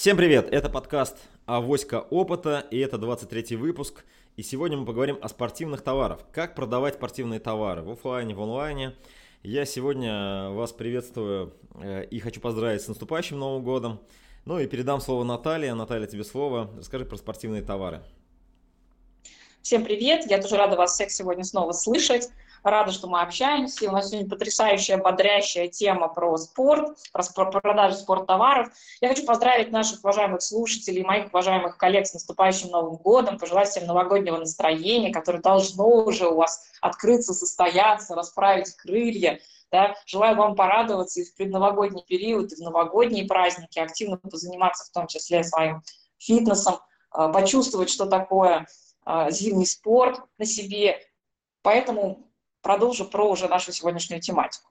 Всем привет! Это подкаст «Авоська опыта» и это 23 выпуск. И сегодня мы поговорим о спортивных товарах. Как продавать спортивные товары в офлайне, в онлайне. Я сегодня вас приветствую э, и хочу поздравить с наступающим Новым годом. Ну и передам слово Наталье. Наталья, тебе слово. Расскажи про спортивные товары. Всем привет! Я тоже рада вас всех сегодня снова слышать. Рада, что мы общаемся. У нас сегодня потрясающая, бодрящая тема про спорт, про продажу спорттоваров. Я хочу поздравить наших уважаемых слушателей, моих уважаемых коллег с наступающим Новым годом, пожелать всем новогоднего настроения, которое должно уже у вас открыться, состояться, расправить крылья. Да? Желаю вам порадоваться и в предновогодний период, и в новогодние праздники, активно позаниматься в том числе своим фитнесом, а, почувствовать, что такое а, зимний спорт на себе. Поэтому продолжу про уже нашу сегодняшнюю тематику.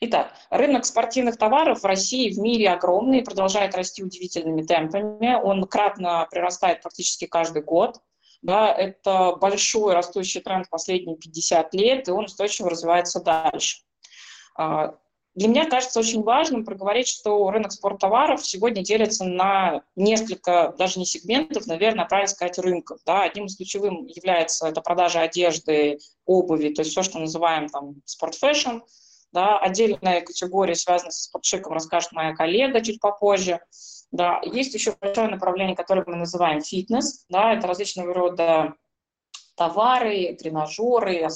Итак, рынок спортивных товаров в России в мире огромный, продолжает расти удивительными темпами. Он кратно прирастает практически каждый год. Да, это большой растущий тренд последние 50 лет, и он устойчиво развивается дальше. А, для меня кажется очень важным проговорить, что рынок спорттоваров сегодня делится на несколько, даже не сегментов, наверное, правильно сказать, рынков. Да. Одним из ключевых является это продажа одежды, обуви, то есть все, что называем там спортфэшн. Да. Отдельная категория, связанная со спортшиком, расскажет моя коллега чуть попозже. Да. Есть еще большое направление, которое мы называем фитнес. Да. Это различного рода товары, тренажеры,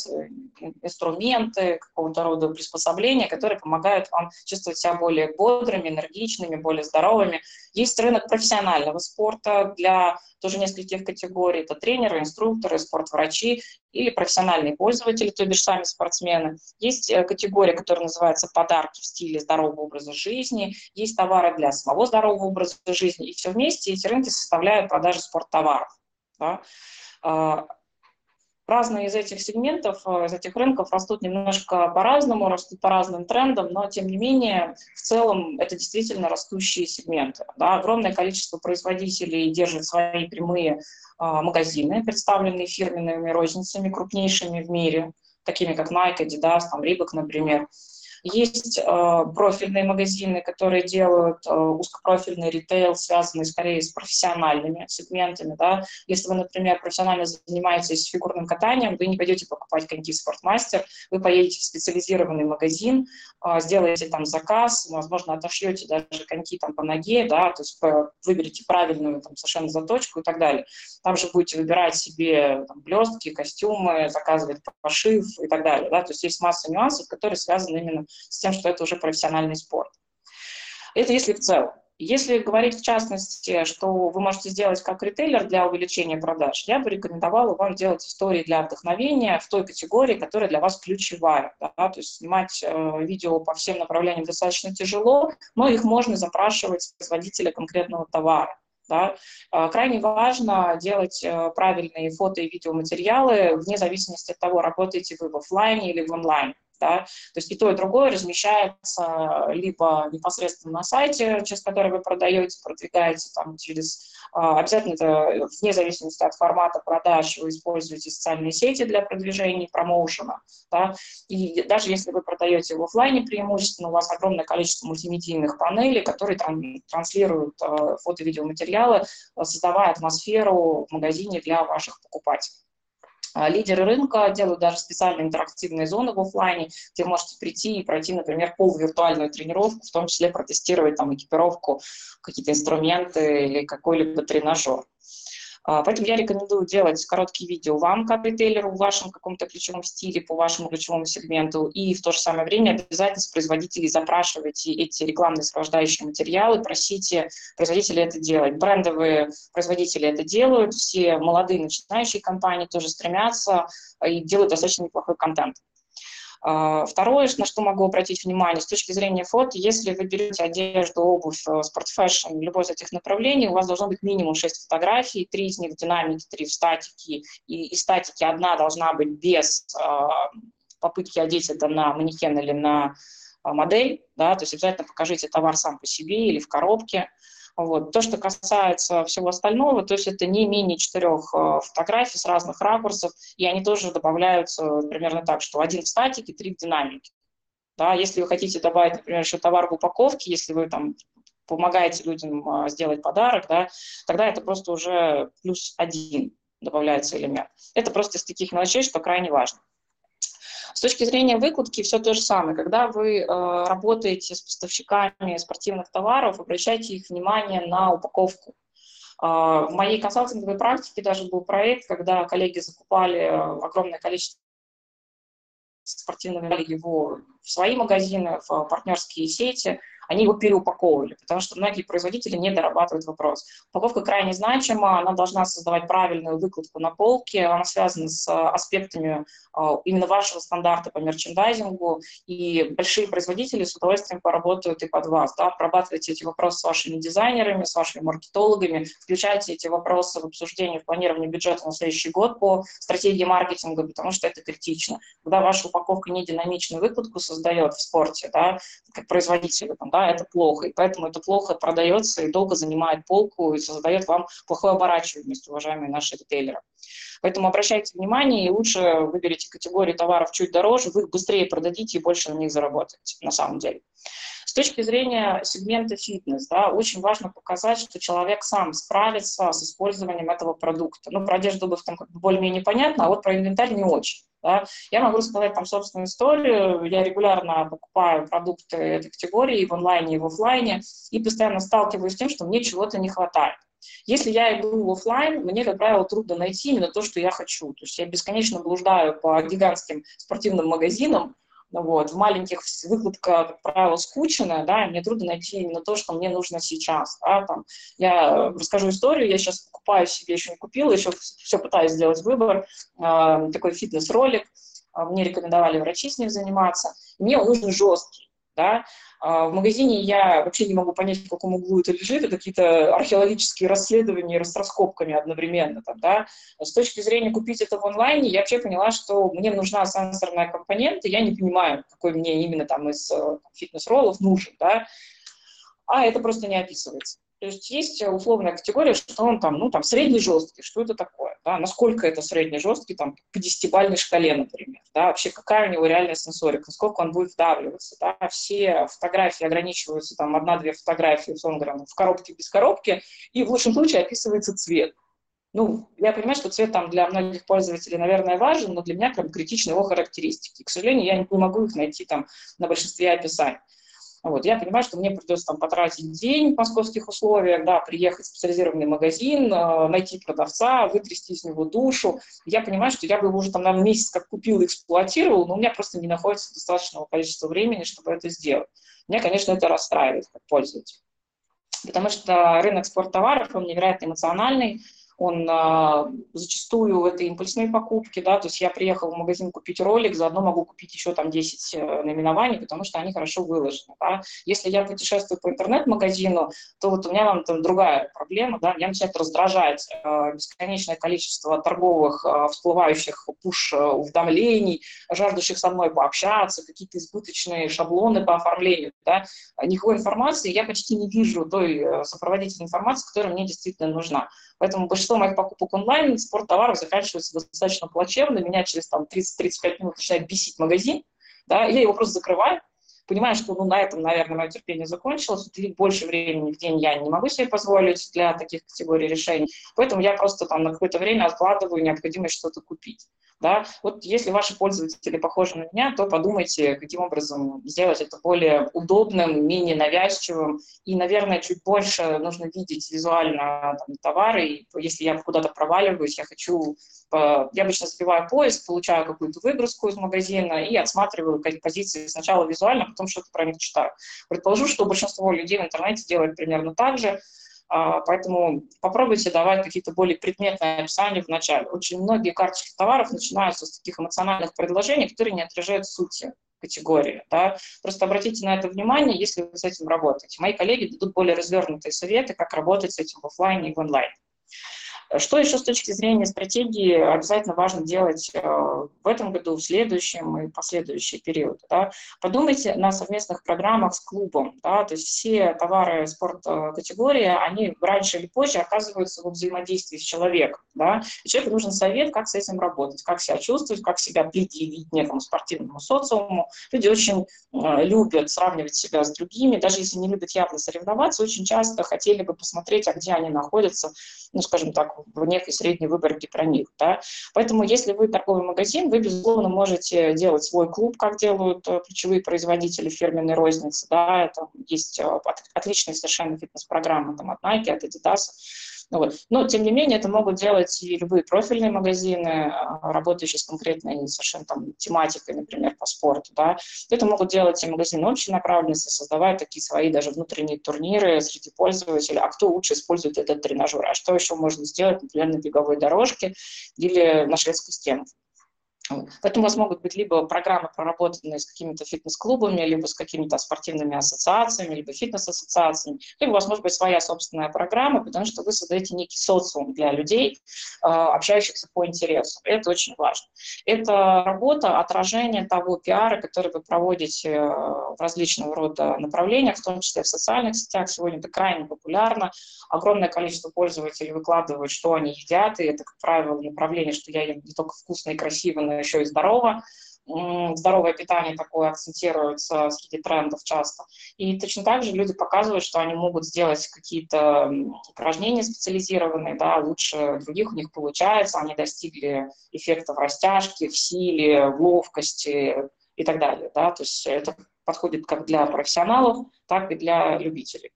инструменты, какого-то рода приспособления, которые помогают вам чувствовать себя более бодрыми, энергичными, более здоровыми. Есть рынок профессионального спорта для тоже нескольких категорий. Это тренеры, инструкторы, спортврачи или профессиональные пользователи, то бишь сами спортсмены. Есть э, категория, которая называется подарки в стиле здорового образа жизни. Есть товары для самого здорового образа жизни. И все вместе эти рынки составляют продажи спорттоваров. Да? Разные из этих сегментов, э, из этих рынков растут немножко по-разному, растут по разным трендам, но тем не менее в целом это действительно растущие сегменты. Да, огромное количество производителей держит свои прямые а, магазины, представленные фирменными розницами, крупнейшими в мире, такими как Nike, Adidas, там, Reebok, например. Есть э, профильные магазины, которые делают э, узкопрофильный ритейл, связанный скорее с профессиональными сегментами. Да? Если вы, например, профессионально занимаетесь фигурным катанием, вы не пойдете покупать коньки «Спортмастер», вы поедете в специализированный магазин, э, сделаете там заказ, возможно, отошьете даже коньки там по ноге, да, то есть э, выберете правильную там, совершенно заточку и так далее. Там же будете выбирать себе там, блестки, костюмы, заказывать пошив и так далее. Да? То есть есть масса нюансов, которые связаны именно с тем, что это уже профессиональный спорт. Это если в целом. Если говорить в частности, что вы можете сделать как ритейлер для увеличения продаж, я бы рекомендовала вам делать истории для вдохновения в той категории, которая для вас ключевая. Да? То есть снимать э, видео по всем направлениям достаточно тяжело, но их можно запрашивать с производителя конкретного товара. Да? А, крайне важно делать э, правильные фото и видеоматериалы вне зависимости от того, работаете вы в офлайне или в онлайн. Да? То есть и то, и другое размещается либо непосредственно на сайте, через который вы продаете, продвигаете там через... А, обязательно это вне зависимости от формата продаж вы используете социальные сети для продвижения промоушена. Да? И даже если вы продаете в офлайне преимущественно, у вас огромное количество мультимедийных панелей, которые там транслируют э, фото-видеоматериалы, создавая атмосферу в магазине для ваших покупателей. А, лидеры рынка делают даже специальные интерактивные зоны в офлайне, где можете прийти и пройти, например, полувиртуальную тренировку, в том числе протестировать там экипировку, какие-то инструменты или какой-либо тренажер. А, поэтому я рекомендую делать короткие видео вам, как ритейлеру, в вашем каком-то ключевом стиле, по вашему ключевому сегменту, и в то же самое время обязательно с производителей запрашивайте эти рекламные сопровождающие материалы, просите производителей это делать. Брендовые производители это делают, все молодые начинающие компании тоже стремятся и делают достаточно неплохой контент. А, второе, на что могу обратить внимание, с точки зрения фото, если вы берете одежду, обувь, э, спортфэшн, любой из этих направлений, у вас должно быть минимум 6 фотографий, три из них в динамике, три в статике, и из статики одна должна быть без а, попытки одеть это на манекен или на а, модель, да, то есть обязательно покажите товар сам по себе или в коробке, вот. То, что касается всего остального, то есть это не менее четырех э, фотографий с разных ракурсов, и они тоже добавляются примерно так, что один в статике, три в динамике. Да, если вы хотите добавить, например, еще товар в упаковке, если вы там помогаете людям сделать подарок, да, тогда это просто уже плюс один добавляется элемент. Это просто из таких мелочей, что крайне важно. С точки зрения выкладки все то же самое. Когда вы э, работаете с поставщиками спортивных товаров, обращайте их внимание на упаковку. Э, в моей консалтинговой практике даже был проект, когда коллеги закупали огромное количество спортивного его в свои магазины, в партнерские сети, они его переупаковывали, потому что многие производители не дорабатывают вопрос. Упаковка крайне значима, она должна создавать правильную выкладку на полке, она связана с аспектами а, именно вашего стандарта по мерчендайзингу, и большие производители с удовольствием поработают и под вас, да, прорабатывайте эти вопросы с вашими дизайнерами, с вашими маркетологами, включайте эти вопросы в обсуждение, в планирование бюджета на следующий год по стратегии маркетинга, потому что это критично. Когда ваша упаковка не динамичную выкладку создает в спорте, да, как производитель, там, да, да, это плохо, и поэтому это плохо продается и долго занимает полку и создает вам плохое оборачиваемость, уважаемые наши ритейлеры. Поэтому обращайте внимание и лучше выберите категории товаров чуть дороже, вы их быстрее продадите и больше на них заработаете, на самом деле. С точки зрения сегмента фитнес, да, очень важно показать, что человек сам справится с использованием этого продукта. Ну, про одежду бы там как бы более-менее понятно, а вот про инвентарь не очень. Да. Я могу рассказать там собственную историю. Я регулярно покупаю продукты этой категории и в онлайне, и в офлайне, и постоянно сталкиваюсь с тем, что мне чего-то не хватает. Если я иду в офлайн, мне, как правило, трудно найти именно то, что я хочу. То есть я бесконечно блуждаю по гигантским спортивным магазинам, вот. В маленьких выкладка, как правило, скучная, да, и мне трудно найти именно то, что мне нужно сейчас. Да, там. Я расскажу историю, я сейчас покупаю себе, еще не купила, еще все пытаюсь сделать выбор, э, такой фитнес-ролик, мне рекомендовали врачи с ним заниматься, мне он нужен жесткий, да, а, в магазине я вообще не могу понять, в каком углу это лежит, это какие-то археологические расследования с раскопками одновременно. Там, да. С точки зрения купить это в онлайне, я вообще поняла, что мне нужна сенсорная компонента, я не понимаю, какой мне именно там из э, фитнес-роллов нужен, да, а это просто не описывается. То есть есть условная категория, что он там, ну, там, средний жесткий, что это такое, да, насколько это средний жесткий, там, по десятибальной шкале, например, да, вообще какая у него реальная сенсорика, насколько он будет вдавливаться, да, все фотографии ограничиваются, там, одна-две фотографии, условно говоря, в коробке без коробки, и в лучшем случае описывается цвет. Ну, я понимаю, что цвет там для многих пользователей, наверное, важен, но для меня прям критичны его характеристики. К сожалению, я не могу их найти там на большинстве описаний. Вот, я понимаю, что мне придется там потратить день в московских условиях, да, приехать в специализированный магазин, э, найти продавца, вытрясти из него душу. Я понимаю, что я бы его уже там, наверное, месяц как купил и эксплуатировал, но у меня просто не находится достаточного количества времени, чтобы это сделать. Меня, конечно, это расстраивает как пользователь. Потому что рынок спорттоваров, он невероятно эмоциональный, он а, зачастую это импульсные покупки, да, то есть я приехал в магазин купить ролик, заодно могу купить еще там 10 э, наименований, потому что они хорошо выложены, да. Если я путешествую по интернет-магазину, то вот у меня там, там другая проблема, да, меня начинает раздражать э, бесконечное количество торговых э, всплывающих пуш-уведомлений, жаждущих со мной пообщаться, какие-то избыточные шаблоны по оформлению, да, никакой информации я почти не вижу той э, сопроводительной информации, которая мне действительно нужна. Поэтому большинство моих покупок онлайн спорттоваров заканчивается достаточно плачевно. Меня через там, 30-35 минут начинает бесить магазин. Да, я его просто закрываю, понимаю, что ну, на этом, наверное, мое терпение закончилось, и больше времени в день я не могу себе позволить для таких категорий решений, поэтому я просто там на какое-то время откладываю необходимость что-то купить. Да? Вот если ваши пользователи похожи на меня, то подумайте, каким образом сделать это более удобным, менее навязчивым. И, наверное, чуть больше нужно видеть визуально там, товары. И если я куда-то проваливаюсь, я хочу... Я обычно забиваю поиск, получаю какую-то выгрузку из магазина и отсматриваю позиции сначала визуально, потом что-то про них читаю. Предположу, что большинство людей в интернете делает примерно так же. А, поэтому попробуйте давать какие-то более предметные описания в начале. Очень многие карточки товаров начинаются с таких эмоциональных предложений, которые не отражают сути категории. Да? Просто обратите на это внимание, если вы с этим работаете. Мои коллеги дадут более развернутые советы, как работать с этим в офлайне и в онлайне. Что еще с точки зрения стратегии обязательно важно делать э, в этом году, в следующем и последующие периоды? Да? Подумайте на совместных программах с клубом. Да? То есть все товары спорт-категории, они раньше или позже оказываются во взаимодействии с человеком. Да? И человеку нужен совет, как с этим работать, как себя чувствовать, как себя предъявить некому спортивному социуму. Люди очень э, любят сравнивать себя с другими, даже если не любят явно соревноваться, очень часто хотели бы посмотреть, а где они находятся, ну, скажем так, в некой средней выборке про них. Да? Поэтому если вы торговый магазин, вы, безусловно, можете делать свой клуб, как делают э, ключевые производители фирменной розницы. Да? Это есть э, отличные совершенно фитнес-программы там, от Nike, от Adidas. Вот. Но, тем не менее, это могут делать и любые профильные магазины, а, работающие с конкретной совершенно там тематикой, например, по спорту. Да. Это могут делать и магазины общей направленности, создавая такие свои даже внутренние турниры среди пользователей. А кто лучше использует этот тренажер? А что еще можно сделать, например, на беговой дорожке или на шведской стенке? Поэтому у вас могут быть либо программы, проработанные с какими-то фитнес-клубами, либо с какими-то спортивными ассоциациями, либо фитнес-ассоциациями, либо у вас может быть своя собственная программа, потому что вы создаете некий социум для людей, а, общающихся по интересу. Это очень важно. Это работа, отражение того пиара, который вы проводите э, в различного рода направлениях, в том числе в социальных сетях. Сегодня это крайне популярно. Огромное количество пользователей выкладывают, что они едят, и это, как правило, направление, что я ем не только вкусно и красиво, но еще и здорово. Здоровое питание такое акцентируется среди трендов часто. И точно так же люди показывают, что они могут сделать какие-то упражнения специализированные, да, лучше других у них получается, они достигли эффектов растяжки, в силе, в ловкости и так далее. Да? То есть это подходит как для профессионалов, так и для любителей.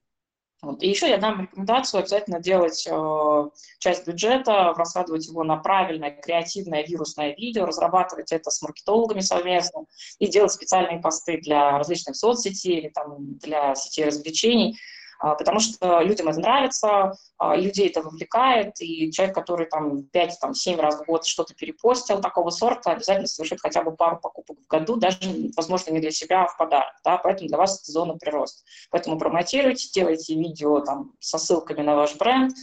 Вот. И еще я дам рекомендацию обязательно делать э, часть бюджета, раскладывать его на правильное, креативное, вирусное видео, разрабатывать это с маркетологами совместно и делать специальные посты для различных соцсетей или там, для сетей развлечений, потому что людям это нравится, а, людей это вовлекает, и человек, который там 5-7 раз в год что-то перепостил такого сорта, обязательно совершит хотя бы пару покупок в году, даже, возможно, не для себя, а в подарок, да, поэтому для вас это зона прироста. Поэтому промотируйте, делайте видео там со ссылками на ваш бренд,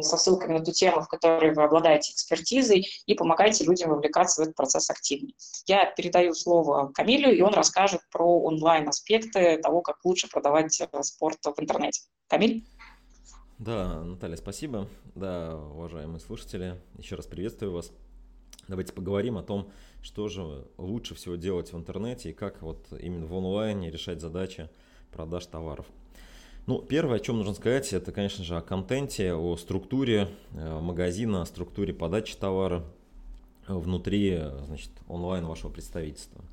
со ссылками на ту тему, в которой вы обладаете экспертизой, и помогайте людям вовлекаться в этот процесс активнее. Я передаю слово Камилю, и он расскажет про онлайн-аспекты того, как лучше продавать э, спорт в интернете. Камиль? Да, Наталья, спасибо. Да, уважаемые слушатели, еще раз приветствую вас. Давайте поговорим о том, что же лучше всего делать в интернете и как вот именно в онлайне решать задачи продаж товаров. Ну, первое, о чем нужно сказать, это, конечно же, о контенте, о структуре э, магазина, о структуре подачи товара внутри, значит, онлайн вашего представительства.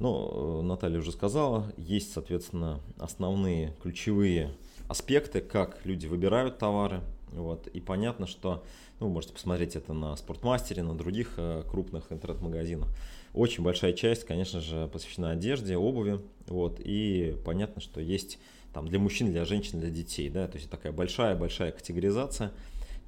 Ну, Наталья уже сказала, есть, соответственно, основные ключевые аспекты, как люди выбирают товары. Вот, и понятно, что ну, вы можете посмотреть это на Спортмастере, на других э, крупных интернет-магазинах. Очень большая часть, конечно же, посвящена одежде, обуви. Вот, и понятно, что есть там, для мужчин, для женщин, для детей. Да? То есть такая большая-большая категоризация,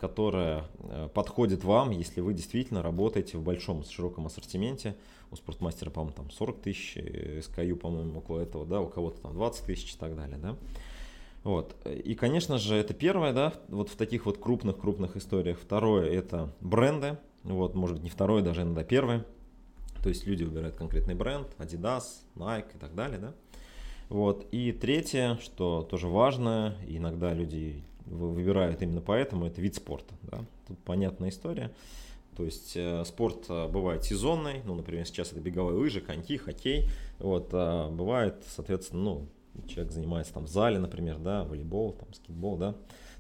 которая э, подходит вам, если вы действительно работаете в большом, широком ассортименте. У спортмастера, по-моему, там 40 тысяч, SKU, по-моему, около этого, да, у кого-то там 20 тысяч и так далее, да. Вот. И, конечно же, это первое, да, вот в таких вот крупных-крупных историях. Второе – это бренды, вот, может быть, не второе, даже иногда первое. То есть люди выбирают конкретный бренд, Adidas, Nike и так далее, да. Вот. И третье, что тоже важно, иногда люди выбирают именно поэтому, это вид спорта. Да? Тут понятная история. То есть э, спорт э, бывает сезонный, ну, например, сейчас это беговые лыжи, коньки, хоккей. Вот, а бывает, соответственно, ну, человек занимается там в зале, например, да, волейбол, там, скейтбол, да.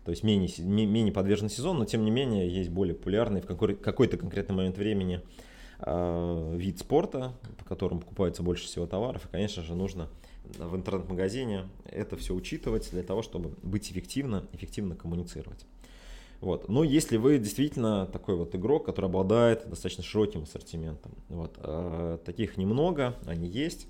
То есть менее, менее подвержен сезон, но тем не менее есть более популярный в какой- какой-то конкретный момент времени э, вид спорта, по которому покупается больше всего товаров. И, конечно же, нужно в интернет-магазине это все учитывать для того, чтобы быть эффективно, эффективно коммуницировать. Вот. Но если вы действительно такой вот игрок, который обладает достаточно широким ассортиментом, вот, э, таких немного, они есть,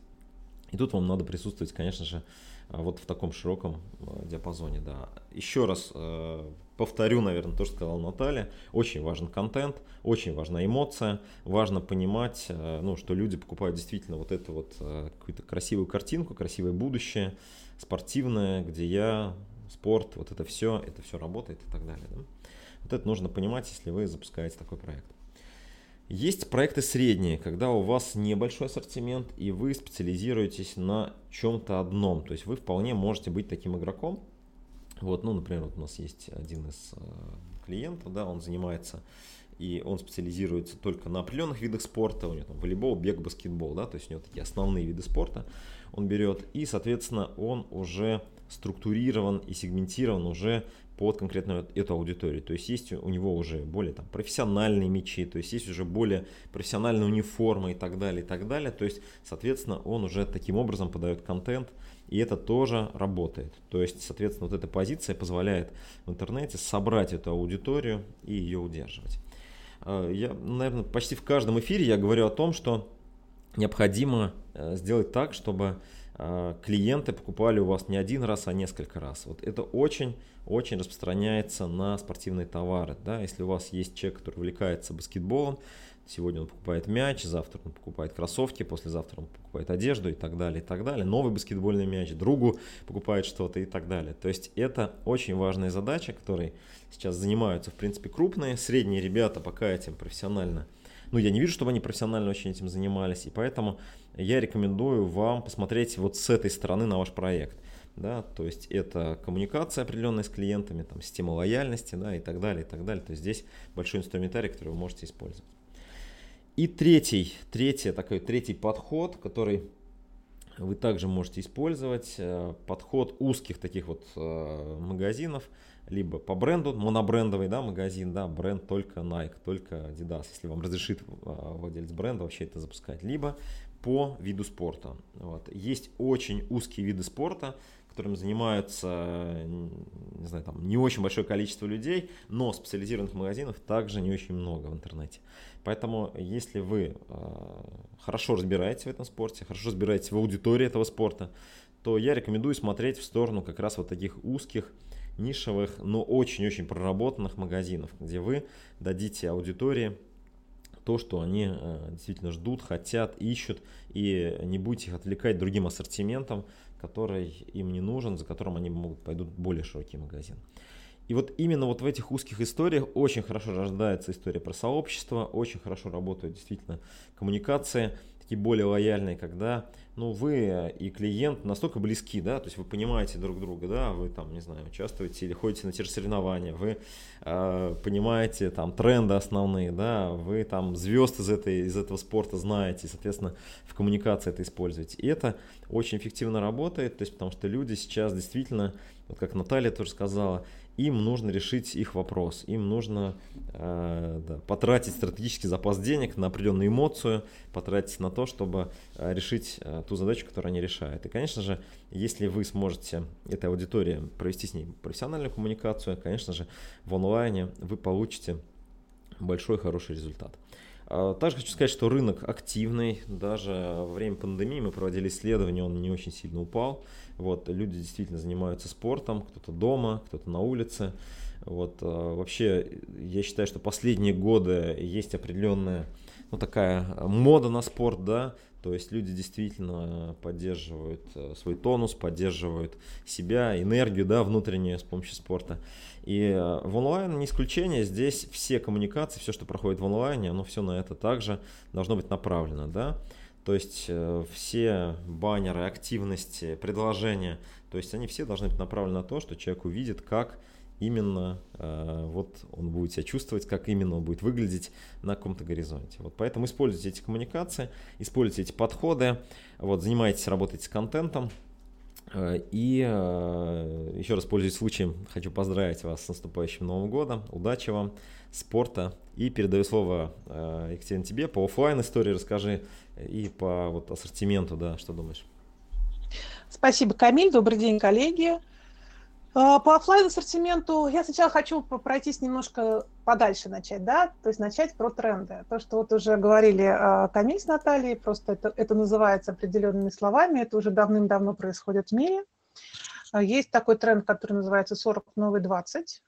и тут вам надо присутствовать, конечно же, а, вот в таком широком а, диапазоне, да. Еще раз э, повторю, наверное, то, что сказала Наталья. Очень важен контент, очень важна эмоция, важно понимать, э, ну, что люди покупают действительно вот эту вот э, какую-то красивую картинку, красивое будущее, спортивное, где я спорт, вот это все, это все работает и так далее. Да? Вот это нужно понимать, если вы запускаете такой проект. Есть проекты средние, когда у вас небольшой ассортимент и вы специализируетесь на чем-то одном. То есть вы вполне можете быть таким игроком. Вот, ну, например, вот у нас есть один из э, клиентов, да, он занимается и он специализируется только на определенных видах спорта, у него там волейбол, бег, баскетбол, да, то есть у него такие основные виды спорта он берет, и, соответственно, он уже структурирован и сегментирован уже под конкретную эту аудиторию. То есть есть у него уже более там, профессиональные мечи, то есть есть уже более профессиональная униформа и так далее, и так далее. То есть, соответственно, он уже таким образом подает контент, и это тоже работает. То есть, соответственно, вот эта позиция позволяет в интернете собрать эту аудиторию и ее удерживать. А, я, наверное, почти в каждом эфире я говорю о том, что необходимо э, сделать так, чтобы а, клиенты покупали у вас не один раз, а несколько раз. Вот это очень-очень распространяется на спортивные товары. Да? Если у вас есть человек, который увлекается баскетболом, сегодня он покупает мяч, завтра он покупает кроссовки, послезавтра он покупает одежду и так далее, и так далее. Новый баскетбольный мяч, другу покупает что-то и так далее. То есть это очень важная задача, которой сейчас занимаются, в принципе, крупные, средние ребята пока этим профессионально ну, я не вижу, чтобы они профессионально очень этим занимались, и поэтому я рекомендую вам посмотреть вот с этой стороны на ваш проект. Да, то есть это коммуникация определенная с клиентами, там, система лояльности да, и так далее, и так далее. То есть здесь большой инструментарий, который вы можете использовать. И третий, третий, такой третий подход, который вы также можете использовать, э, подход узких таких вот э, магазинов – либо по бренду, монобрендовый да, магазин, да, бренд только Nike, только Adidas, если вам разрешит а, владелец бренда вообще это запускать, либо по виду спорта. Вот. Есть очень узкие виды спорта, которым занимаются не, знаю, там, не очень большое количество людей, но специализированных магазинов также не очень много в интернете. Поэтому, если вы э, хорошо разбираетесь в этом спорте, хорошо разбираетесь в аудитории этого спорта, то я рекомендую смотреть в сторону как раз вот таких узких нишевых, но очень-очень проработанных магазинов, где вы дадите аудитории то, что они э, действительно ждут, хотят, ищут, и не будете их отвлекать другим ассортиментом, который им не нужен, за которым они могут пойдут более широкий магазин. И вот именно вот в этих узких историях очень хорошо рождается история про сообщество, очень хорошо работают действительно коммуникации, такие более лояльные, когда ну, вы и клиент настолько близки, да, то есть вы понимаете друг друга, да, вы там, не знаю, участвуете или ходите на те же соревнования, вы э, понимаете там тренды основные, да, вы там звезд из, этой, из этого спорта знаете, и, соответственно, в коммуникации это используете. И это очень эффективно работает, то есть потому что люди сейчас действительно, вот как Наталья тоже сказала, им нужно решить их вопрос, им нужно э, да, потратить стратегический запас денег на определенную эмоцию, потратить на то, чтобы э, решить э, ту задачу, которую они решают. И, конечно же, если вы сможете этой аудитории провести с ней профессиональную коммуникацию, конечно же, в онлайне вы получите большой хороший результат. А, также хочу сказать, что рынок активный. Даже во время пандемии мы проводили исследования, он не очень сильно упал. Вот, люди действительно занимаются спортом, кто-то дома, кто-то на улице. Вот, а, вообще, я считаю, что последние годы есть определенная ну, такая мода на спорт, да, то есть люди действительно поддерживают э, свой тонус, поддерживают себя, энергию, да, внутреннюю с помощью спорта. И э, в онлайн не исключение, здесь все коммуникации, все, что проходит в онлайне, оно все на это также должно быть направлено, да. То есть э, все баннеры, активности, предложения, то есть они все должны быть направлены на то, что человек увидит, как именно э, вот он будет себя чувствовать, как именно он будет выглядеть на каком-то горизонте. Вот поэтому используйте эти коммуникации, используйте эти подходы, вот, занимайтесь, работайте с контентом. Э, и э, еще раз пользуясь случаем, хочу поздравить вас с наступающим Новым годом. Удачи вам, спорта. И передаю слово Екатерине тебе по офлайн истории расскажи и по вот ассортименту, да, что думаешь? Спасибо, Камиль. Добрый день, коллеги. А, по офлайн ассортименту я сначала хочу пройтись немножко подальше начать, да, то есть начать про тренды. То, что вот уже говорили а, Камиль с Натальей, просто это, это называется определенными словами, это уже давным-давно происходит в мире. А, есть такой тренд, который называется 40 новый 20.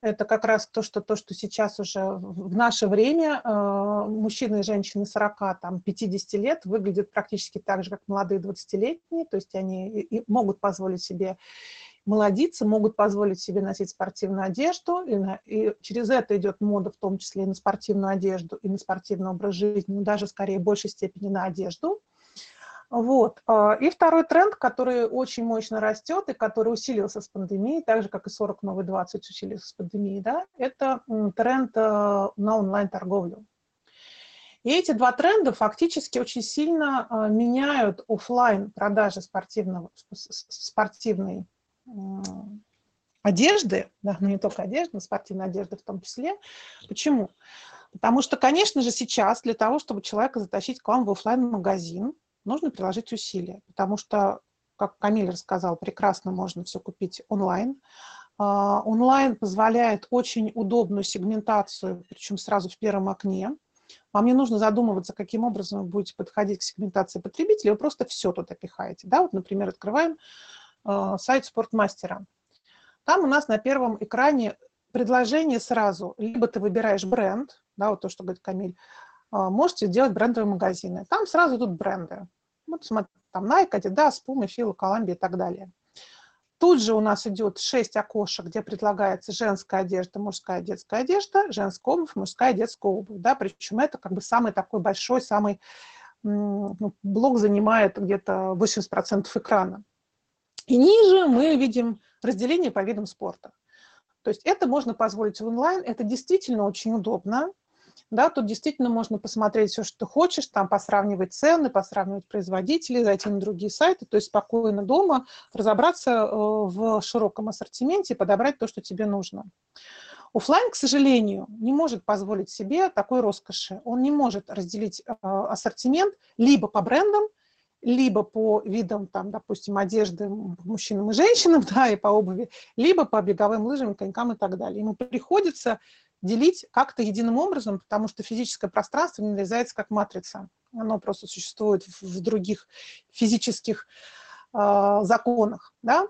Это как раз то, что, то, что сейчас уже в наше время мужчины и женщины 40, там, 50 лет выглядят практически так же, как молодые 20-летние, то есть они могут позволить себе молодицы могут позволить себе носить спортивную одежду, и, на, и через это идет мода в том числе и на спортивную одежду, и на спортивный образ жизни, но даже скорее в большей степени на одежду. Вот. А, и второй тренд, который очень мощно растет и который усилился с пандемией, так же, как и 40 новый 20 усилился с пандемией, да, это тренд э, на онлайн-торговлю. И эти два тренда фактически очень сильно э, меняют офлайн продажи спортивного, спортивной одежды, да, но не только одежды, но спортивной одежды в том числе. Почему? Потому что, конечно же, сейчас для того, чтобы человека затащить к вам в офлайн магазин нужно приложить усилия, потому что, как Камиль рассказал, прекрасно можно все купить онлайн. А, онлайн позволяет очень удобную сегментацию, причем сразу в первом окне. Вам не нужно задумываться, каким образом вы будете подходить к сегментации потребителей, вы просто все туда пихаете. Да? Вот, например, открываем сайт спортмастера. Там у нас на первом экране предложение сразу. Либо ты выбираешь бренд, да, вот то, что говорит Камиль, э, можете делать брендовые магазины. Там сразу идут бренды. Вот смотри, там Nike, Adidas, Puma, Fila, Columbia и так далее. Тут же у нас идет 6 окошек, где предлагается женская одежда, мужская детская одежда, женская обувь, мужская детская обувь. Да? Причем это как бы самый такой большой, самый ну, блок занимает где-то 80% экрана. И ниже мы видим разделение по видам спорта. То есть это можно позволить в онлайн, это действительно очень удобно. Да, тут действительно можно посмотреть все, что ты хочешь, там посравнивать цены, посравнивать производителей, зайти на другие сайты, то есть спокойно дома разобраться э, в широком ассортименте и подобрать то, что тебе нужно. Оффлайн, к сожалению, не может позволить себе такой роскоши. Он не может разделить э, ассортимент либо по брендам, либо по видам, там, допустим, одежды мужчинам и женщинам, да, и по обуви, либо по беговым лыжам, конькам и так далее. Ему приходится делить как-то единым образом, потому что физическое пространство не нарезается как матрица. Оно просто существует в других физических э, законах. Да?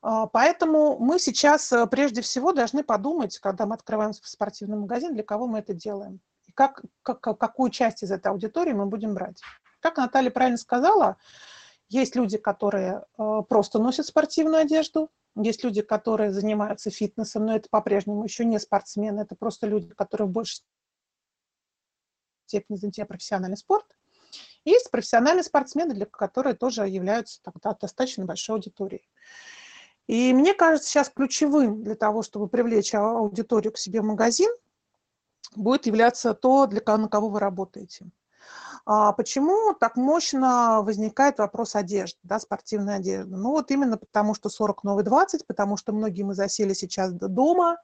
А, поэтому мы сейчас э, прежде всего должны подумать, когда мы открываем спортивный магазин, для кого мы это делаем. И как, как, какую часть из этой аудитории мы будем брать. Как Наталья правильно сказала, есть люди, которые э, просто носят спортивную одежду, есть люди, которые занимаются фитнесом, но это по-прежнему еще не спортсмены, это просто люди, которые в большей степени заинтересованы профессиональный спорт. Есть профессиональные спортсмены, для которые тоже являются тогда достаточно большой аудиторией. И мне кажется, сейчас ключевым для того, чтобы привлечь аудиторию к себе в магазин, будет являться то, для кого, на кого вы работаете. А почему так мощно возникает вопрос одежды, да, спортивной одежды? Ну вот именно потому, что 40 новый 20, потому что многие мы засели сейчас дома,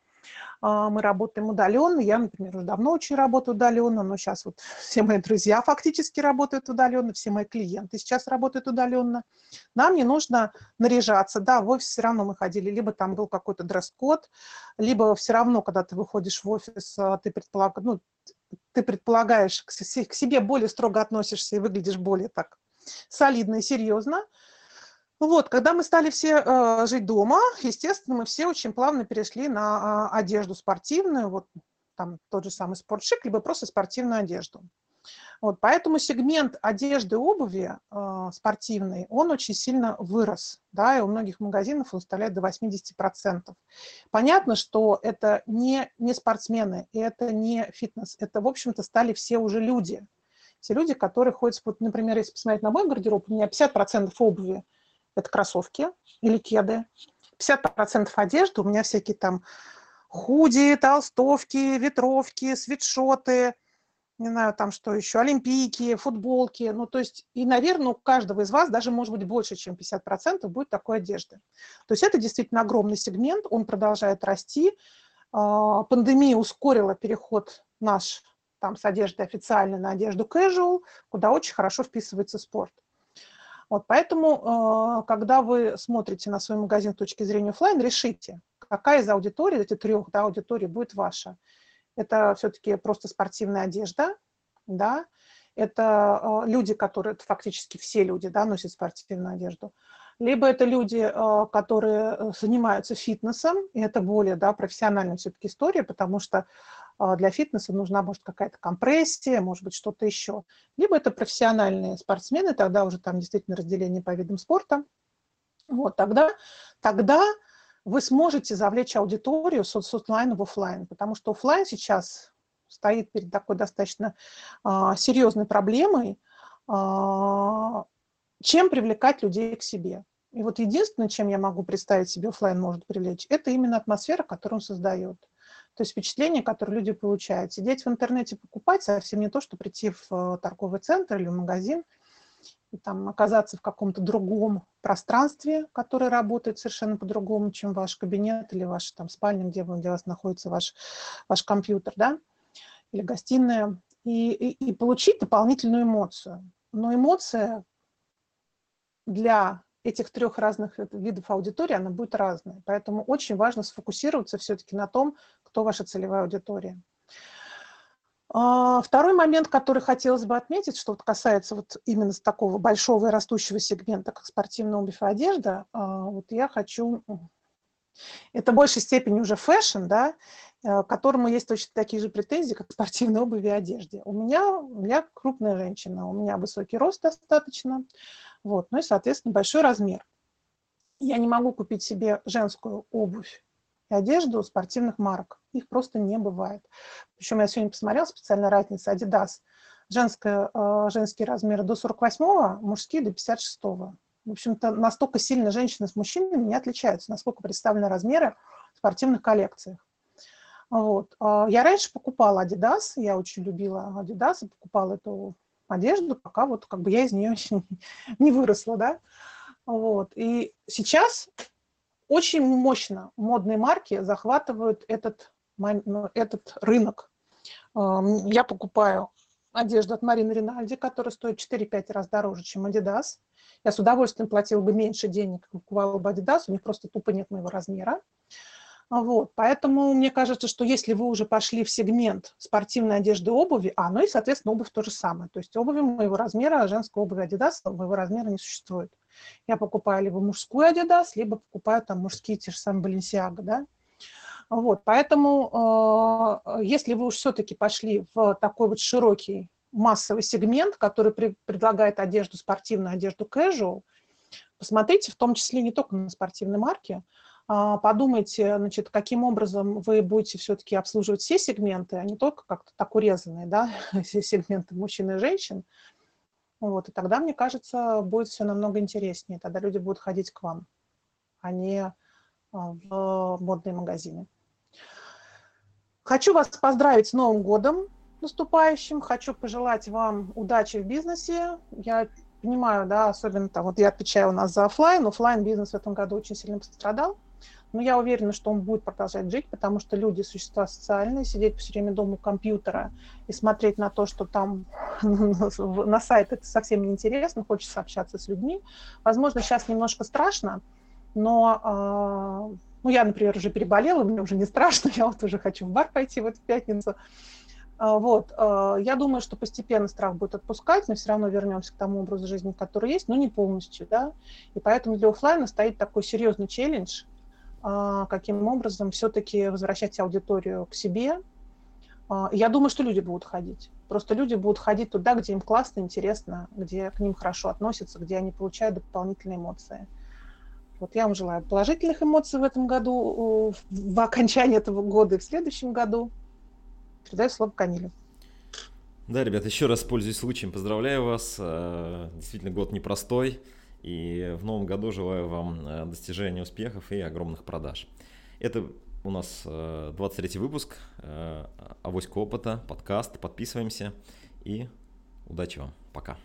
а, мы работаем удаленно. Я, например, уже давно очень работаю удаленно, но сейчас вот все мои друзья фактически работают удаленно, все мои клиенты сейчас работают удаленно. Нам не нужно наряжаться. Да, в офис все равно мы ходили, либо там был какой-то дресс-код, либо все равно, когда ты выходишь в офис, а, ты предполагаешь, ну, ты предполагаешь, к себе более строго относишься и выглядишь более так солидно и серьезно. Вот, когда мы стали все э, жить дома, естественно, мы все очень плавно перешли на э, одежду спортивную, вот там тот же самый спортшик, либо просто спортивную одежду. Вот, поэтому сегмент одежды обуви э, спортивной, он очень сильно вырос, да, и у многих магазинов он составляет до 80%. Понятно, что это не, не спортсмены, и это не фитнес, это, в общем-то, стали все уже люди. Все люди, которые ходят, вот, например, если посмотреть на мой гардероб, у меня 50% обуви – это кроссовки или кеды, 50% одежды, у меня всякие там худи, толстовки, ветровки, свитшоты – не знаю, там что еще, олимпийки, футболки. Ну, то есть, и, наверное, у каждого из вас даже, может быть, больше, чем 50% будет такой одежды. То есть это действительно огромный сегмент, он продолжает расти. А, пандемия ускорила переход наш там с одежды официальной на одежду casual, куда очень хорошо вписывается спорт. Вот, поэтому, а, когда вы смотрите на свой магазин с точки зрения офлайн, решите, какая из аудиторий, эти трех да, аудиторий будет ваша это все-таки просто спортивная одежда, да, это э, люди, которые, это фактически все люди, да, носят спортивную одежду, либо это люди, э, которые э, занимаются фитнесом, и это более, да, профессиональная все-таки история, потому что для фитнеса нужна, может, какая-то компрессия, может быть, что-то еще. Либо это профессиональные спортсмены, тогда уже там действительно разделение по видам спорта. Вот, тогда, тогда вы сможете завлечь аудиторию с, с онлайна в офлайн, потому что офлайн сейчас стоит перед такой достаточно а, серьезной проблемой, а, чем привлекать людей к себе. И вот единственное, чем я могу представить себе офлайн может привлечь, это именно атмосфера, которую он создает. То есть впечатление, которое люди получают. Сидеть в интернете покупать совсем не то, что прийти в э, торговый центр или в магазин и там оказаться в каком-то другом пространстве, которое работает совершенно по-другому, чем ваш кабинет или ваш там спальня, где, где вас находится ваш, ваш компьютер, да, или гостиная, и, и, и получить дополнительную эмоцию. Но эмоция для этих трех разных видов аудитории, она будет разная. Поэтому очень важно сфокусироваться все-таки на том, кто ваша целевая аудитория. А, второй момент, который хотелось бы отметить, что касается вот именно такого большого и растущего сегмента, как спортивная обувь и одежда, а, вот я хочу... Это в большей степени уже fashion, да, э, к которому есть точно такие же претензии, как к спортивной обуви и одежде. У меня, меня крупная женщина, у меня высокий рост достаточно, вот, ну и, соответственно, большой размер. Я не могу купить себе женскую обувь одежду спортивных марок. Их просто не бывает. Причем я сегодня посмотрела специальная разница Adidas. Женская, э, женские размеры до 48-го, мужские до 56-го. В общем-то, настолько сильно женщины с мужчинами не отличаются, насколько представлены размеры в спортивных коллекциях. Вот. А я раньше покупала Adidas, я очень любила Adidas, и покупала эту одежду, пока вот как бы я из нее не выросла, да. Вот. И сейчас очень мощно модные марки захватывают этот, ну, этот рынок. Я покупаю одежду от Марины Ринальди, которая стоит 4-5 раз дороже, чем Adidas. Я с удовольствием платила бы меньше денег, покупала бы Adidas, у них просто тупо нет моего размера. Вот, поэтому мне кажется, что если вы уже пошли в сегмент спортивной одежды обуви, а, ну и, соответственно, обувь то же самое. То есть обуви моего размера, женской обуви Adidas моего размера не существует. Я покупаю либо мужскую Adidas, либо покупаю там мужские те же самые Balenciaga, да. Вот, поэтому э, если вы уж все-таки пошли в такой вот широкий массовый сегмент, который при, предлагает одежду спортивную, одежду casual, посмотрите в том числе не только на спортивные марки, а, подумайте, значит, каким образом вы будете все-таки обслуживать все сегменты, а не только как-то так урезанные, да, все сегменты мужчин и женщин. Вот, и тогда, мне кажется, будет все намного интереснее. Тогда люди будут ходить к вам, а не а, в модные магазины. Хочу вас поздравить с Новым годом наступающим. Хочу пожелать вам удачи в бизнесе. Я понимаю, да, особенно там, вот я отвечаю у нас за офлайн, офлайн бизнес в этом году очень сильно пострадал. Но я уверена, что он будет продолжать жить, потому что люди – существа социальные, сидеть все время дома у компьютера и смотреть на то, что там на сайт, это совсем неинтересно, хочется общаться с людьми. Возможно, сейчас немножко страшно, но а, ну, я, например, уже переболела, мне уже не страшно, я вот уже хочу в бар пойти в эту пятницу. А, вот, а, я думаю, что постепенно страх будет отпускать, мы все равно вернемся к тому образу жизни, который есть, но не полностью, да. И поэтому для офлайна стоит такой серьезный челлендж – а, каким образом все-таки возвращать аудиторию к себе. А, я думаю, что люди будут ходить. Просто люди будут ходить туда, где им классно, интересно, где к ним хорошо относятся, где они получают дополнительные эмоции. Вот я вам желаю положительных эмоций в этом году, в окончании этого года и в следующем году. Передаю слово Камилю. Да, ребят, еще раз пользуюсь случаем, поздравляю вас. Э, действительно, год непростой. И в новом году желаю вам э, достижения успехов и огромных продаж. Это у нас 23 э, выпуск э, Авоська опыта, подкаст. Подписываемся и удачи вам. Пока.